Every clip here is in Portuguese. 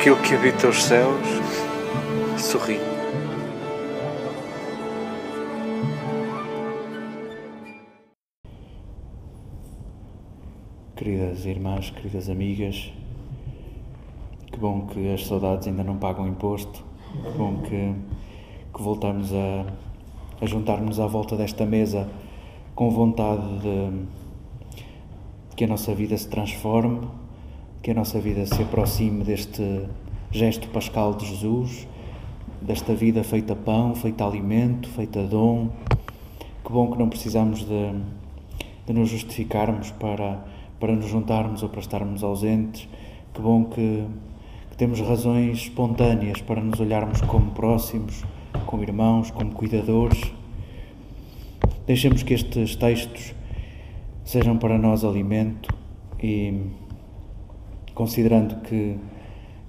aquilo que habita os céus sorri. Queridas irmãs, queridas amigas, que bom que as saudades ainda não pagam imposto, que bom que, que voltamos a, a juntar-nos à volta desta mesa com vontade de, de que a nossa vida se transforme, que a nossa vida se aproxime deste gesto pascal de Jesus, desta vida feita pão, feita alimento, feita dom. Que bom que não precisamos de, de nos justificarmos para, para nos juntarmos ou para estarmos ausentes. Que bom que, que temos razões espontâneas para nos olharmos como próximos, como irmãos, como cuidadores. Deixemos que estes textos sejam para nós alimento e considerando que,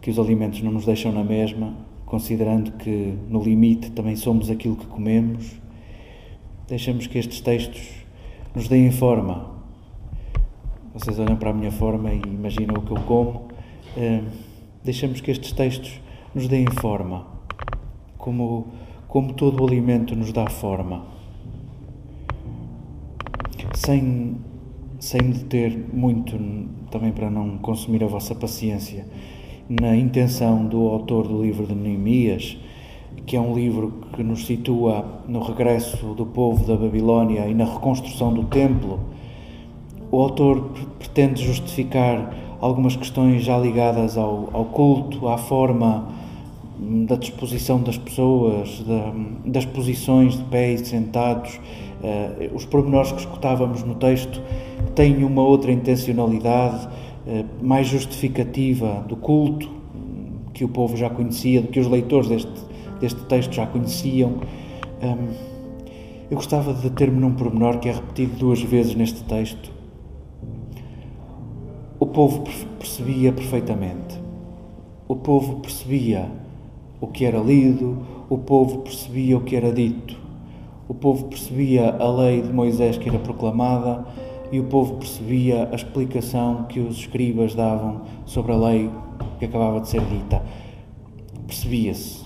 que os alimentos não nos deixam na mesma, considerando que no limite também somos aquilo que comemos, deixamos que estes textos nos deem forma. Vocês olham para a minha forma e imaginam o que eu como. Uh, deixamos que estes textos nos deem forma, como, como todo o alimento nos dá forma. Sem sem me deter muito, também para não consumir a vossa paciência, na intenção do autor do livro de Neemias, que é um livro que nos situa no regresso do povo da Babilónia e na reconstrução do templo. O autor pretende justificar algumas questões já ligadas ao, ao culto, à forma da disposição das pessoas, da, das posições de pé e sentados, uh, os pormenores que escutávamos no texto têm uma outra intencionalidade uh, mais justificativa do culto que o povo já conhecia, do que os leitores deste, deste texto já conheciam. Um, eu gostava de deter-me num pormenor que é repetido duas vezes neste texto. O povo percebia perfeitamente. O povo percebia o que era lido, o povo percebia o que era dito. O povo percebia a lei de Moisés que era proclamada e o povo percebia a explicação que os escribas davam sobre a lei que acabava de ser dita. Percebia-se.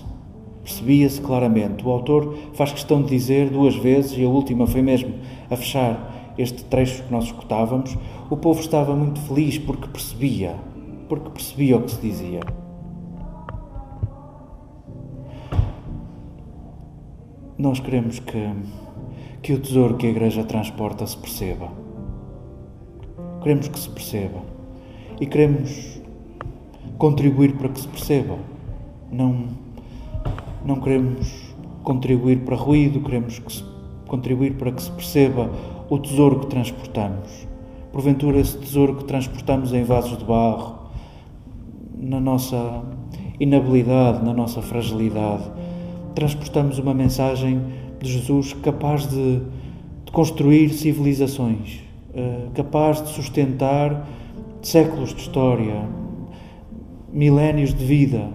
Percebia-se claramente. O autor faz questão de dizer duas vezes, e a última foi mesmo a fechar este trecho que nós escutávamos, o povo estava muito feliz porque percebia, porque percebia o que se dizia. Nós queremos que, que o tesouro que a Igreja transporta se perceba. Queremos que se perceba. E queremos contribuir para que se perceba. Não, não queremos contribuir para ruído, queremos que se, contribuir para que se perceba o tesouro que transportamos. Porventura, esse tesouro que transportamos em vasos de barro, na nossa inabilidade, na nossa fragilidade, transportamos uma mensagem de Jesus capaz de, de construir civilizações, uh, capaz de sustentar séculos de história, milénios de vida.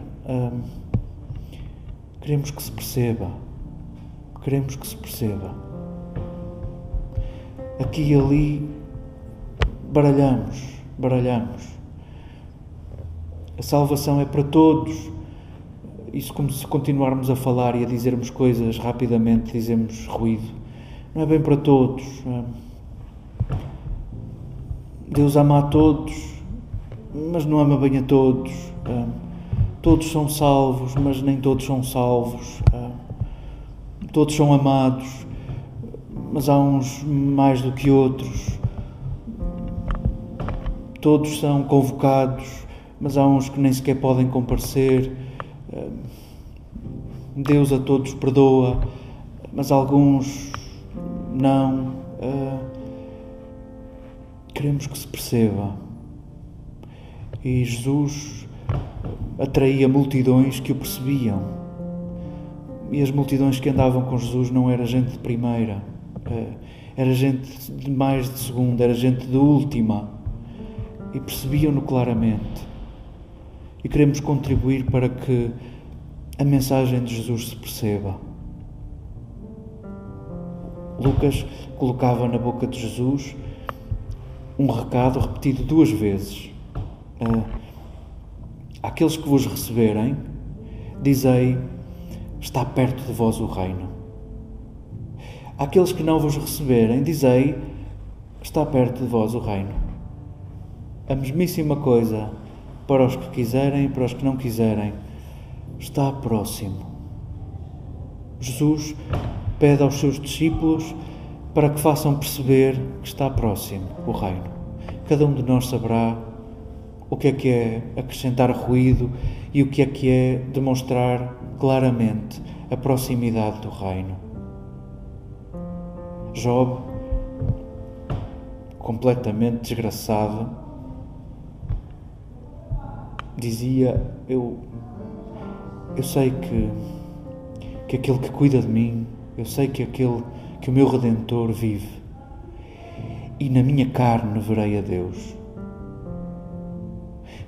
Queremos que se perceba, queremos que se perceba. Aqui e ali baralhamos, baralhamos. A salvação é para todos isso como se continuarmos a falar e a dizermos coisas rapidamente, dizemos ruído. Não é bem para todos. É? Deus ama a todos, mas não ama bem a todos. É? Todos são salvos, mas nem todos são salvos. É? Todos são amados, mas há uns mais do que outros. Todos são convocados, mas há uns que nem sequer podem comparecer. Deus a todos perdoa, mas alguns não. queremos que se perceba. E Jesus atraía multidões que o percebiam. E as multidões que andavam com Jesus não era gente de primeira, era gente de mais de segunda, era gente de última. E percebiam-no claramente e queremos contribuir para que a mensagem de Jesus se perceba. Lucas colocava na boca de Jesus um recado repetido duas vezes. Aqueles que vos receberem, dizei: Está perto de vós o reino. Aqueles que não vos receberem, dizei: Está perto de vós o reino. A mesmíssima coisa para os que quiserem para os que não quiserem, está próximo. Jesus pede aos seus discípulos para que façam perceber que está próximo o reino. Cada um de nós saberá o que é que é acrescentar ruído e o que é que é demonstrar claramente a proximidade do reino. Job, completamente desgraçado, dizia: Eu, eu sei que, que aquele que cuida de mim, eu sei que aquele que o meu Redentor vive, e na minha carne verei a Deus.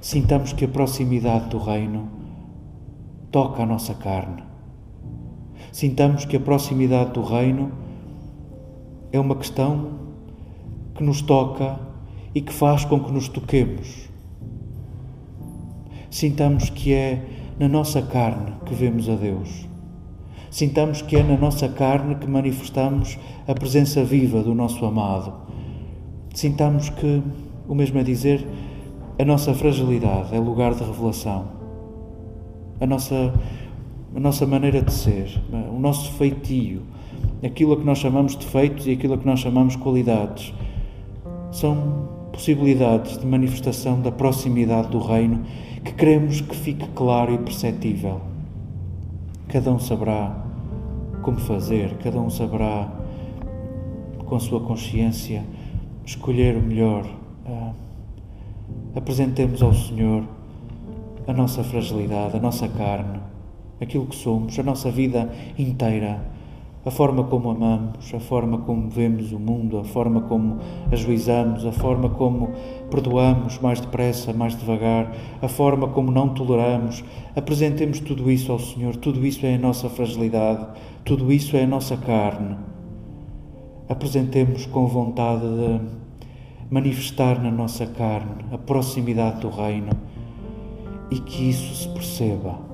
Sintamos que a proximidade do Reino toca a nossa carne. Sintamos que a proximidade do Reino é uma questão que nos toca e que faz com que nos toquemos. Sintamos que é na nossa carne que vemos a Deus. Sintamos que é na nossa carne que manifestamos a presença viva do nosso amado. Sintamos que, o mesmo é dizer, a nossa fragilidade é lugar de revelação. A nossa, a nossa maneira de ser, o nosso feitio, aquilo a que nós chamamos de defeitos e aquilo a que nós chamamos qualidades, são possibilidades de manifestação da proximidade do Reino que queremos que fique claro e perceptível. Cada um saberá como fazer, cada um saberá, com a sua consciência, escolher o melhor. Uh, apresentemos ao Senhor a nossa fragilidade, a nossa carne, aquilo que somos, a nossa vida inteira, a forma como amamos, a forma como vemos o mundo, a forma como ajuizamos, a forma como perdoamos mais depressa, mais devagar, a forma como não toleramos. Apresentemos tudo isso ao Senhor, tudo isso é a nossa fragilidade, tudo isso é a nossa carne. Apresentemos com vontade de manifestar na nossa carne a proximidade do Reino e que isso se perceba